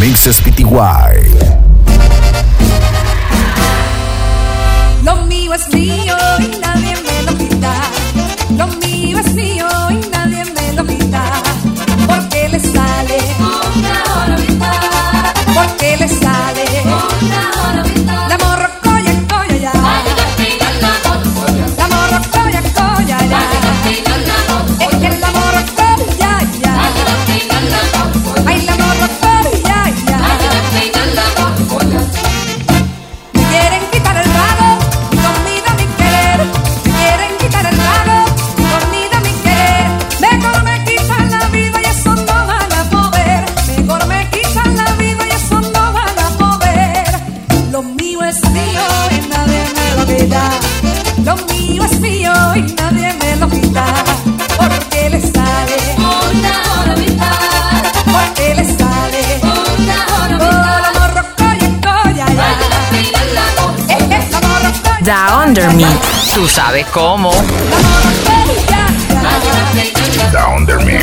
Mixes Pty. Lo mío es mío y nadie me lo quita. Lo mío es mío. Da Under Me. Tú sabes cómo. Da Under Me.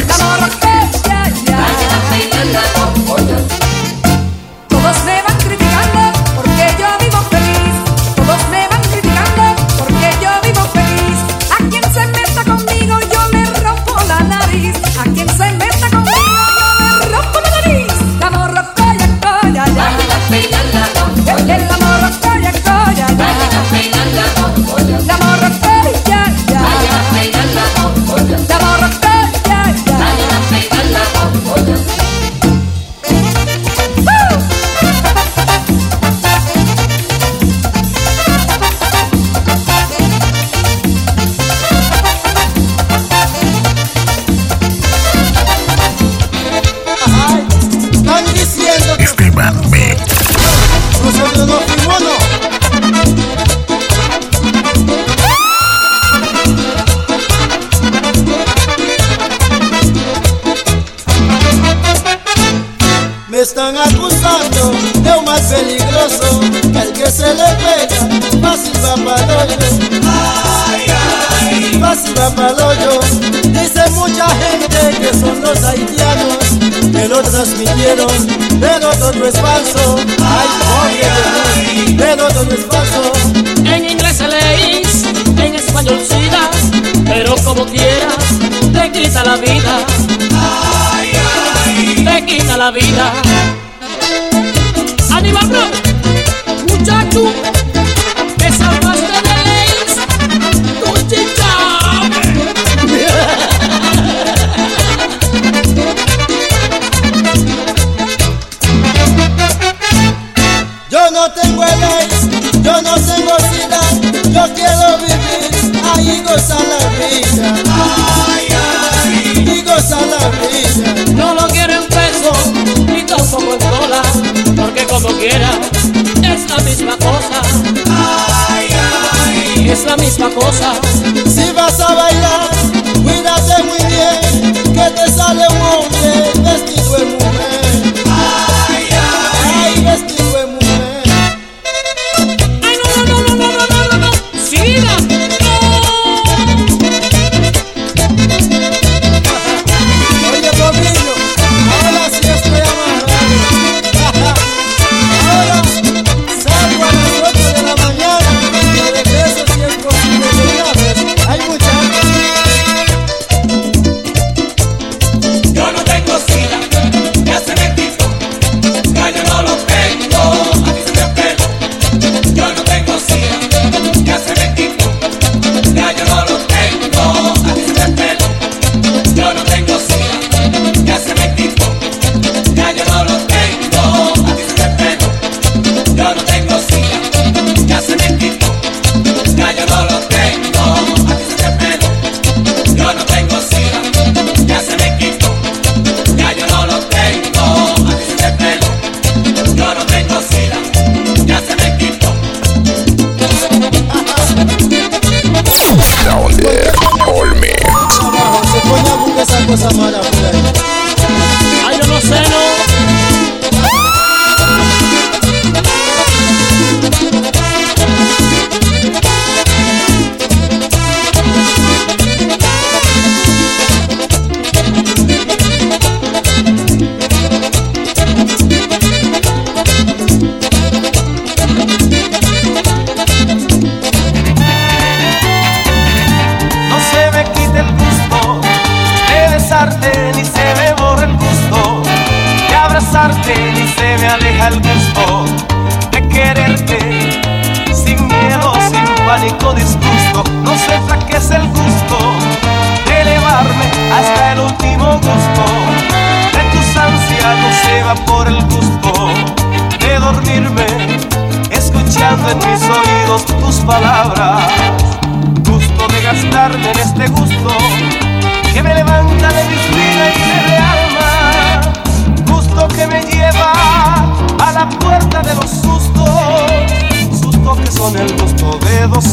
lo transmitieron, pero todo no es falso. Ay, oye, pero todo es falso. En inglés leís, en español sigas, pero como quieras, te quita la vida. Te quita la vida. Aníbal, muchacho.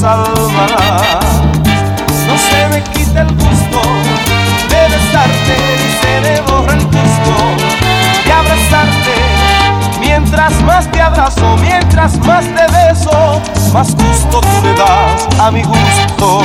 No se me quita el gusto de besarte ni se me borra el gusto de abrazarte. Mientras más te abrazo, mientras más te beso, más gusto tú le das a mi gusto.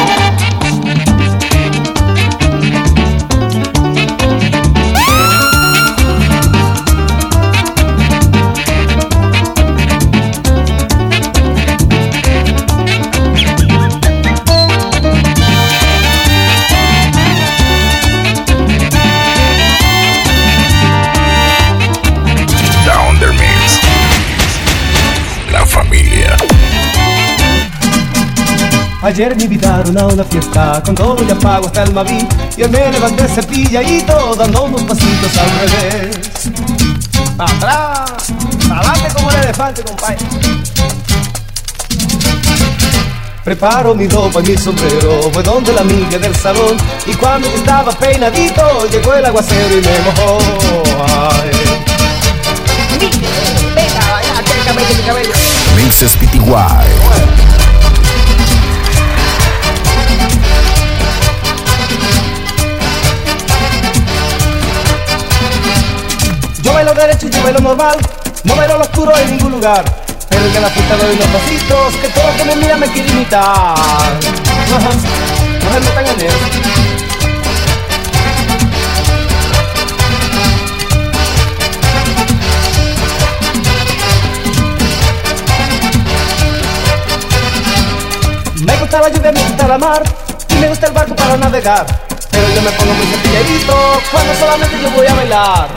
Ayer me invitaron a una fiesta con todo ya pago hasta el Maví Y hoy me levanté cepilladito dando unos pasitos al revés. Atrás, adelante como el elefante, compadre. Preparo mi ropa y mi sombrero, voy donde la amiga del salón. Y cuando estaba peinadito, llegó el aguacero y me mojó. Ay. Venga, vaya, bailo derecho y bailo normal, no bailo lo oscuro en ningún lugar. Pero en la pista doy unos pasitos, que todo el que me mira me quiere imitar. No se metan en eso. Me gusta la lluvia, me gusta la mar y me gusta el barco para navegar. Pero yo me pongo muy cepilladito cuando solamente yo voy a bailar.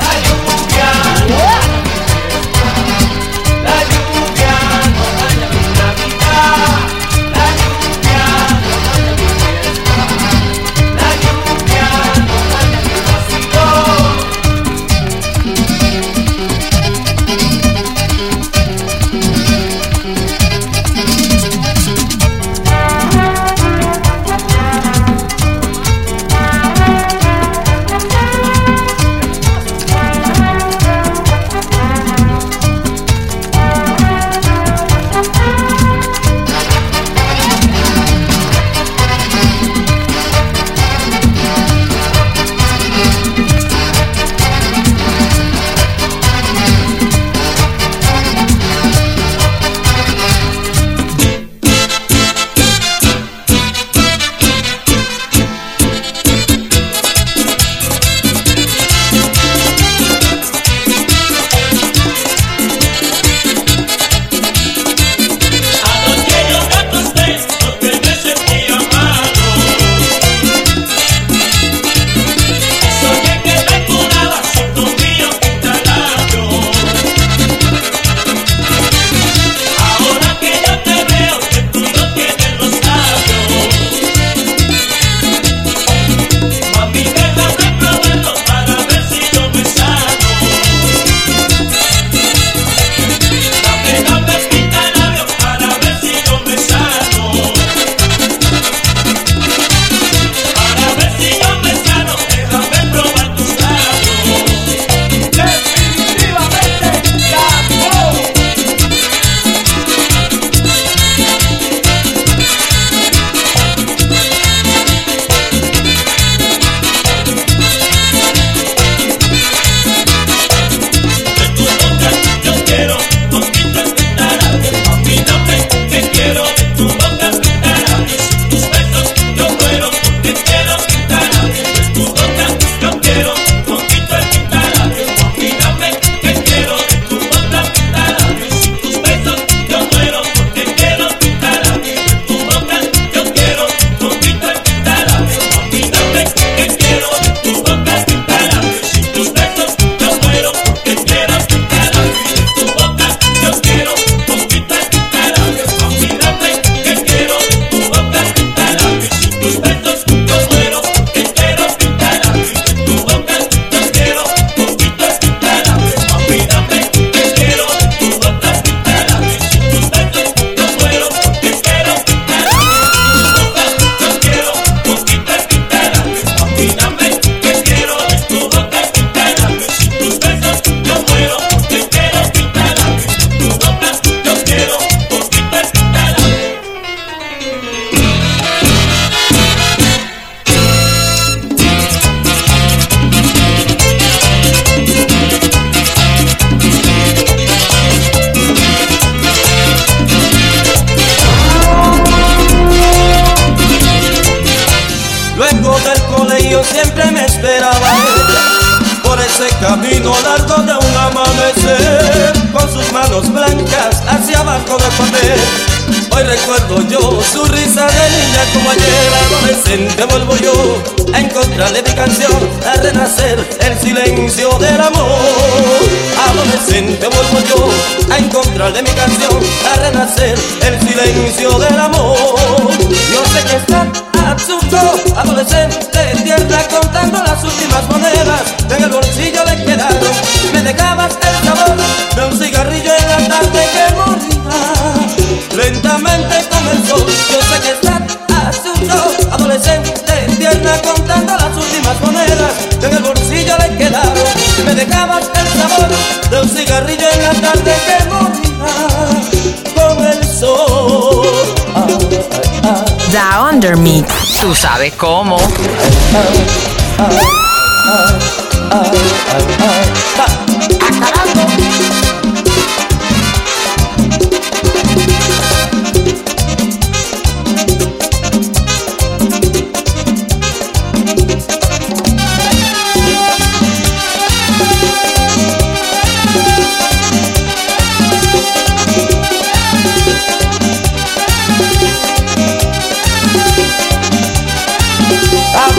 Tú sabes cómo.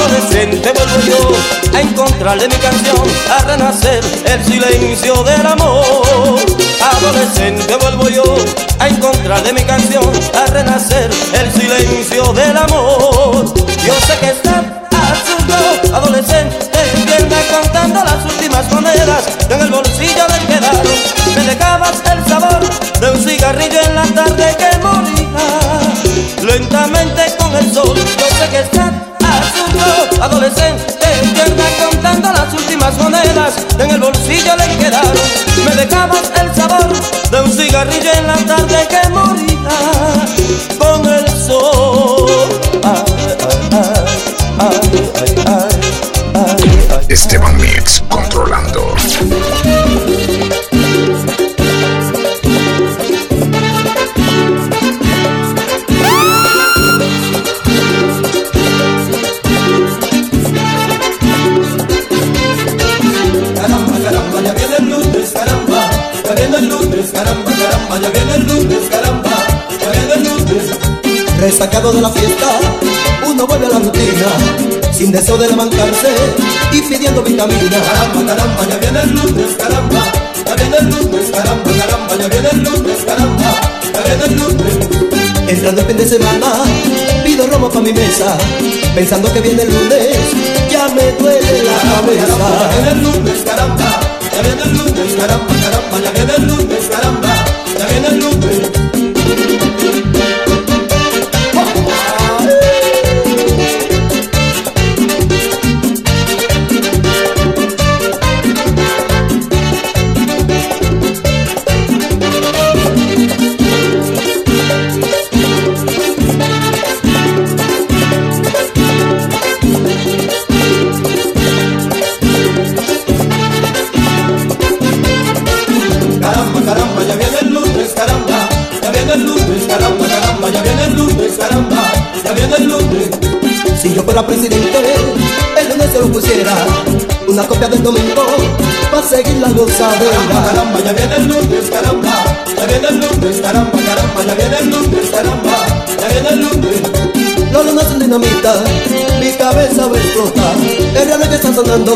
Adolescente vuelvo yo a encontrarle mi canción, a renacer el silencio del amor. Adolescente vuelvo yo a encontrarle mi canción, a renacer el silencio del amor. Yo sé que está absurdo, adolescente, entienda contando las últimas monedas en el bolsillo le quedaron. Me dejabas el sabor de un cigarrillo en la tarde que moría lentamente con el sol. Yo sé que está adolescente, tierna contando las últimas monedas en el bolsillo le quedaron. Me dejabas el sabor de un cigarrillo en la tarde que moría con el sol. Esteban Mix controlando. De la fiesta, uno vuelve a la rutina, sin deseo de levantarse y pidiendo vitamina. Caramba, caramba, ya viene el lunes, caramba, ya viene el lunes, caramba, caramba, ya viene el lunes, caramba, ya viene el lunes. Entrando el fin de semana, pido romo pa' mi mesa, pensando que viene el lunes, ya me duele la cabeza. Ya viene el lunes, caramba, ya viene el lunes, caramba, caramba, ya viene el lunes, caramba, ya viene el lunes. Seguir la gozadera. Caramba, caramba, ya viene el lunes, caramba, ya viene el lunes, caramba, caramba, ya viene el lunes, caramba, ya viene el lunes. Los lunes son dinamita, mi cabeza va a explotar. El real que está sonando,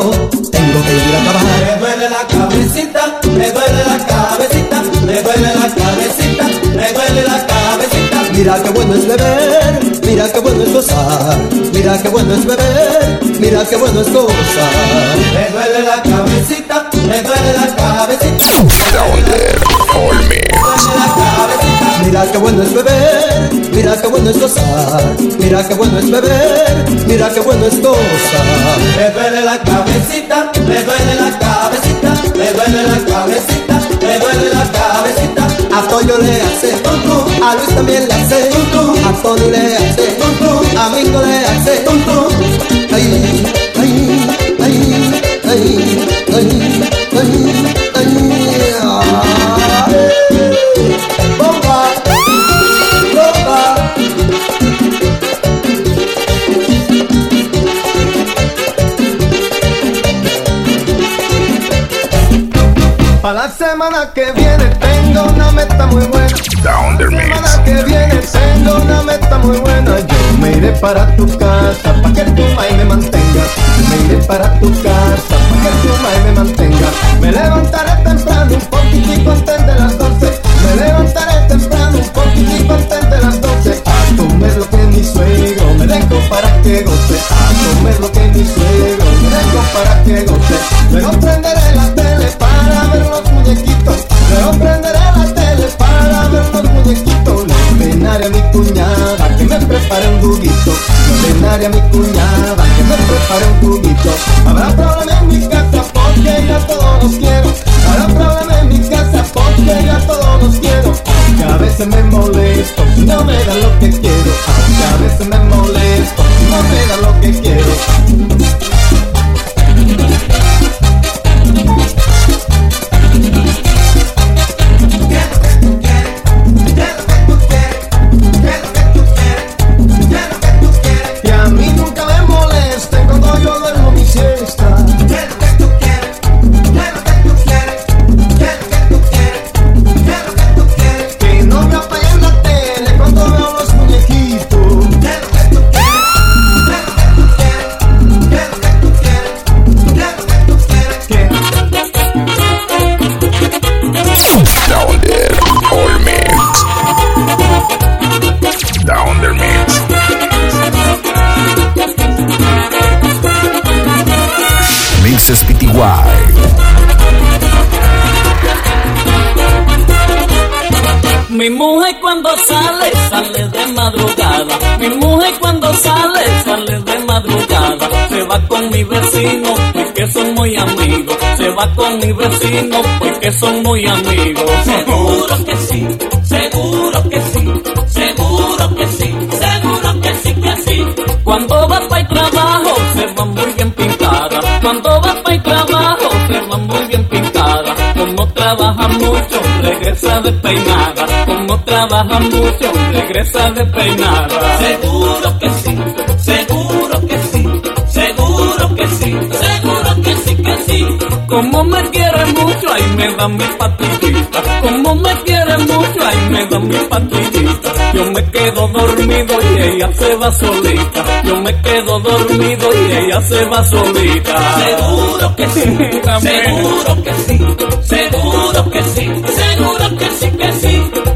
tengo que ir a acabar. Me duele la cabecita, me duele la cabecita, me duele la cabecita, me duele la cabecita. Mira qué bueno es beber, mira qué bueno es gozar, mira qué bueno es beber, mira qué bueno es gozar. Me duele la cabecita, Mix. Mira qué bueno es beber, mira qué bueno es gozar, mira qué bueno es beber, mira qué bueno es gozar. Me duele la cabecita, me duele la cabecita, me duele la cabecita, me duele la cabecita. A Toyo le hace a Luis también le hace a Tony le hace a Mingo le hace ay, ay, ay, ay, semana que viene tengo una meta muy buena. Down the La semana que viene tengo una meta muy buena. Yo me iré para tu casa pa' que tu mai me mantenga. Me iré para tu casa pa' que tu mai me mantenga. Me levantaré Le ordenaré a mi Se va con mi vecino, porque son muy amigos. Seguro que sí, seguro que sí, seguro que sí, seguro que sí, que sí. Cuando va para el trabajo, se va muy bien pintada. Cuando va para el trabajo, se va muy bien pintada. Como trabaja mucho, regresa despeinada. Como trabaja mucho, regresa despeinada. Seguro que sí, Como me quiere mucho, ahí me da mi patillita. Como me quiere mucho, ahí me da mi patillita. Yo me quedo dormido y ella se va solita. Yo me quedo dormido y ella se va solita. Seguro que sí, seguro que sí, seguro que sí,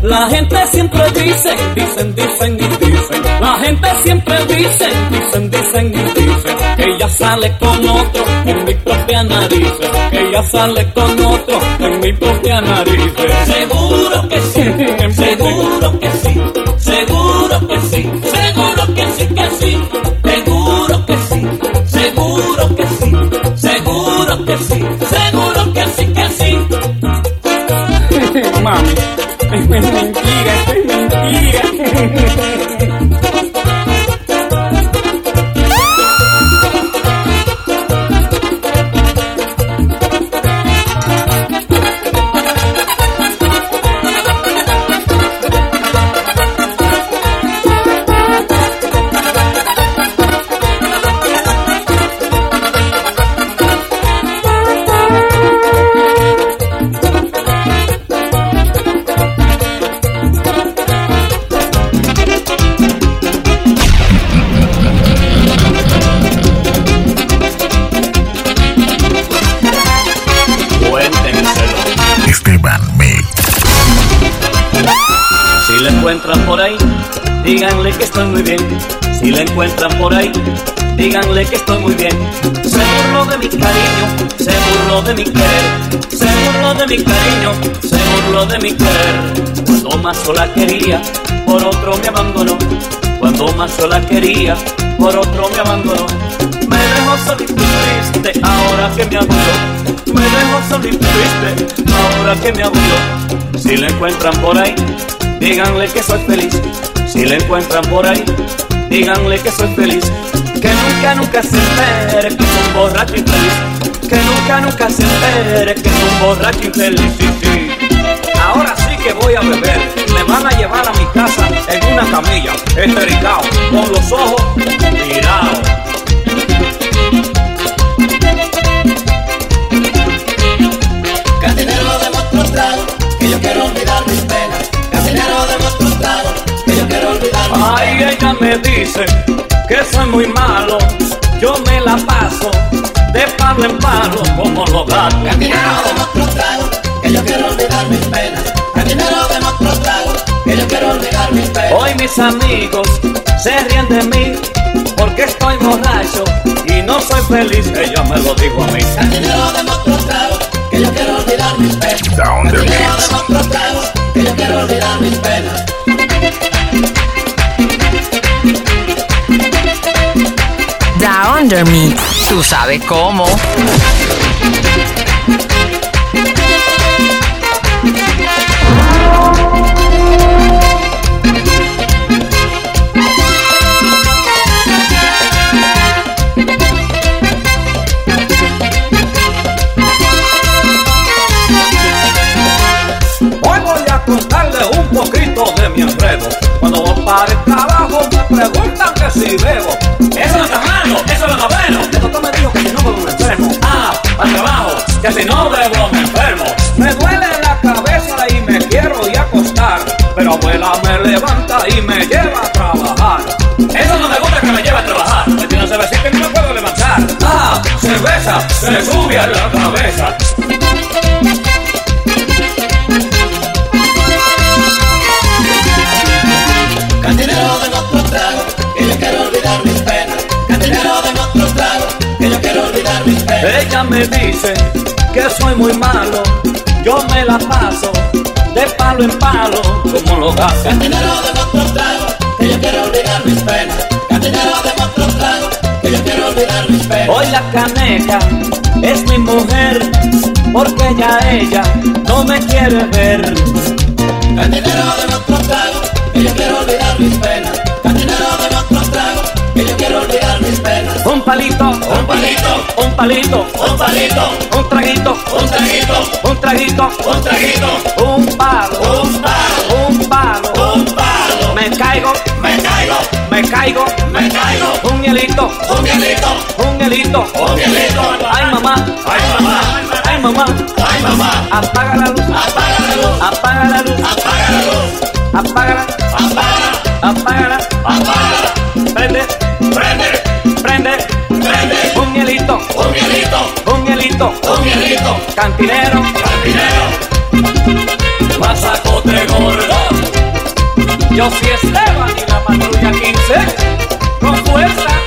La gente siempre dice, dicen, dicen y dicen. La gente siempre dice, dicen, dicen y dicen. Que ella sale con otro en mi propia nariz. Que ella sale con otro en mi propia nariz. Seguro que sí, seguro que sí, seguro que sí, la encuentran por ahí, díganle que estoy muy bien. Si la encuentran por ahí, díganle que estoy muy bien. Se burló de mi cariño, se burló de mi querer. Se burló de mi cariño, se burló de mi querer. Cuando más sola quería, por otro me abandonó. Cuando más sola quería, por otro me abandonó. Me dejó solito y triste, ahora que me aburrió. Me dejó solito y triste, ahora que me aburrió. Si la encuentran por ahí, díganle que soy feliz. Si la encuentran por ahí, díganle que soy feliz. Que nunca, nunca se entere que es un borracho infeliz. Que nunca, nunca se entere que es un borracho infeliz. Sí. Ahora sí que voy a beber. Me van a llevar a mi casa en una camilla, estericado, con los ojos mirados. Dice que soy muy malo, yo me la paso de palo en palo como los gatos. Cantinero de otro trago, que yo quiero olvidar mis penas. Cantinero de otro trago, que yo quiero olvidar mis penas. Hoy mis amigos se ríen de mí porque estoy borracho y no soy feliz, ella me lo dijo a mí. Cantinero de otro trago, que yo quiero olvidar mis penas. Down the Cantinero mix. de otro trago, que yo quiero olvidar mis penas. Under. Tú sabes cómo. Hoy voy a contarle un poquito de mi enredo. Cuando voy para el trabajo me preguntan que si bebo. Que si no bebo me enfermo. Me duele la cabeza y me quiero a acostar. Pero abuela me levanta y me lleva a trabajar. Eso no me gusta que me lleve a trabajar. Tiene una cervecita y no me puedo levantar. Ah, cerveza, se sube a la cabeza. Ella me dice que soy muy malo, yo me la paso de palo en palo como los gatos. Cantinero de otro trago, que yo quiero olvidar mis penas. Cantinero de otro trago, que yo quiero olvidar mis penas. Hoy la caneca es mi mujer, porque ya ella no me quiere ver. Cantinero de otro trago, que yo quiero olvidar mis penas. Palito, un palito, un palito, un traguito, un traguito, un traguito, un traguito, un palo, un palo, un palo. un palo. Me caigo, Me caigo, me caigo, me caigo. un hielito, Un hielito, un hielito. un hielito. Ay mamá, Ay mamá, ay mamá, ay mamá. apaga la luz, Apaga la luz, apaga la luz, apaga la luz, apágala, apaga, hielito. cantinero, Cantinero, masacote gordo. Yo soy Esteban y la patrulla 15, con fuerza.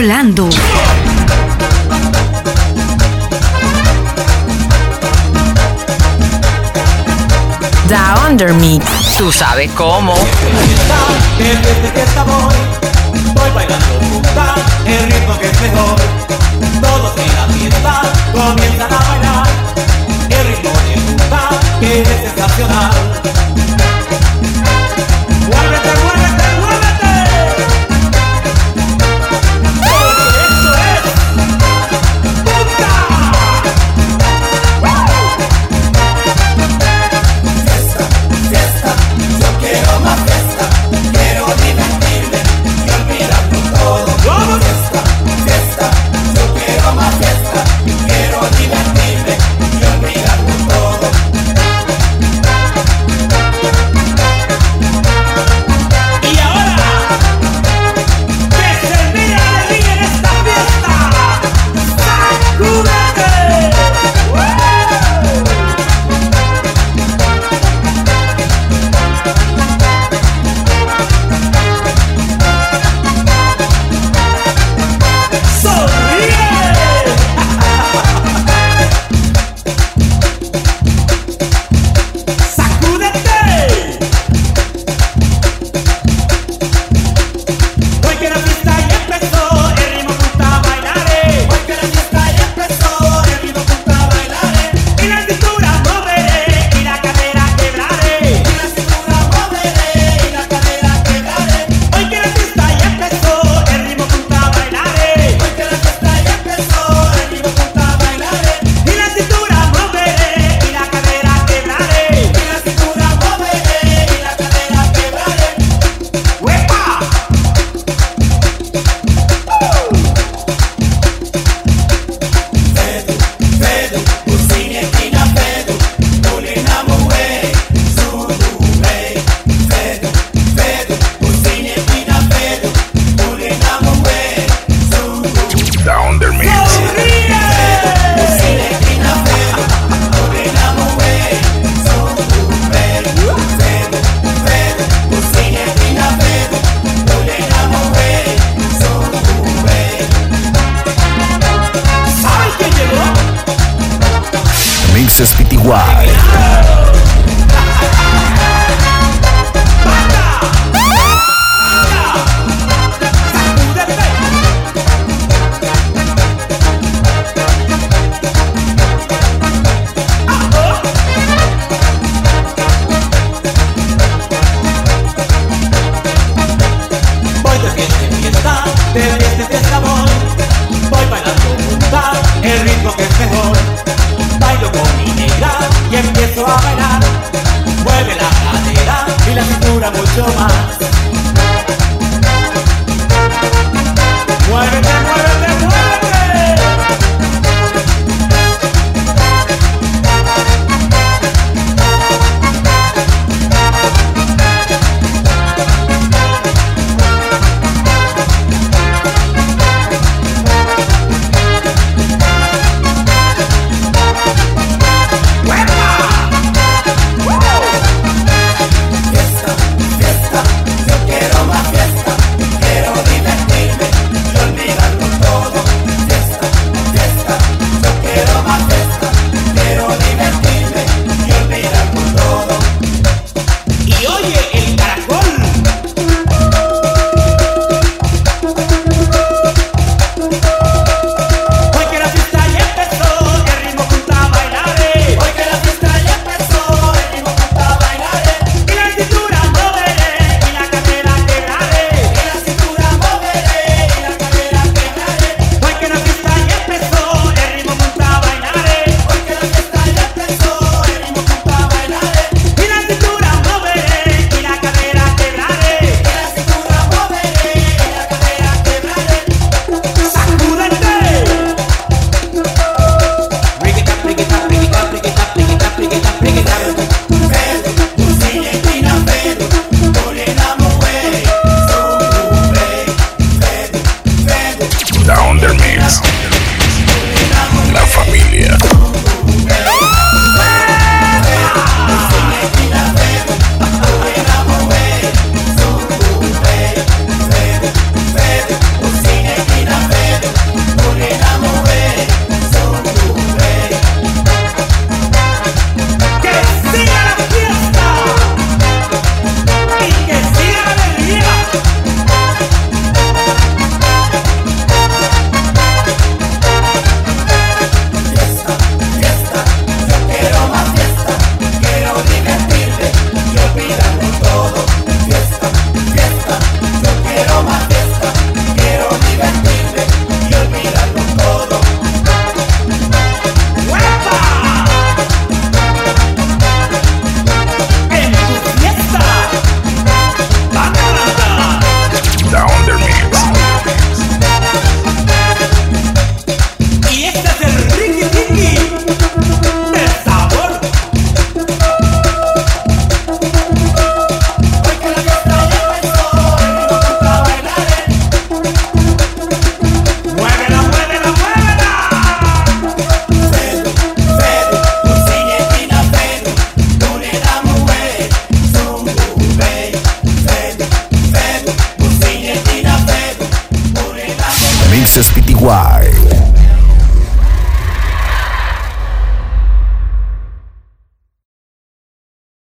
Controlando. Da Under Mix. Tú sabes cómo. que desde que esta voy Voy bailando punta, el ritmo que es mejor Todos en la fiesta comienzan a bailar El ritmo de punta que es sensacional Sánchez Pitiguay.